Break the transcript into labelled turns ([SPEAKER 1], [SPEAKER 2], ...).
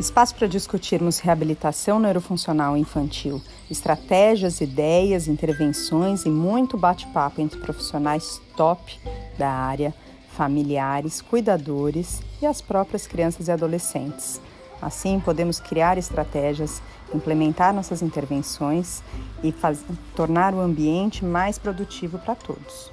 [SPEAKER 1] Espaço para discutirmos reabilitação neurofuncional infantil, estratégias, ideias, intervenções e muito bate-papo entre profissionais top da área, familiares, cuidadores e as próprias crianças e adolescentes. Assim, podemos criar estratégias, implementar nossas intervenções e tornar o ambiente mais produtivo para todos.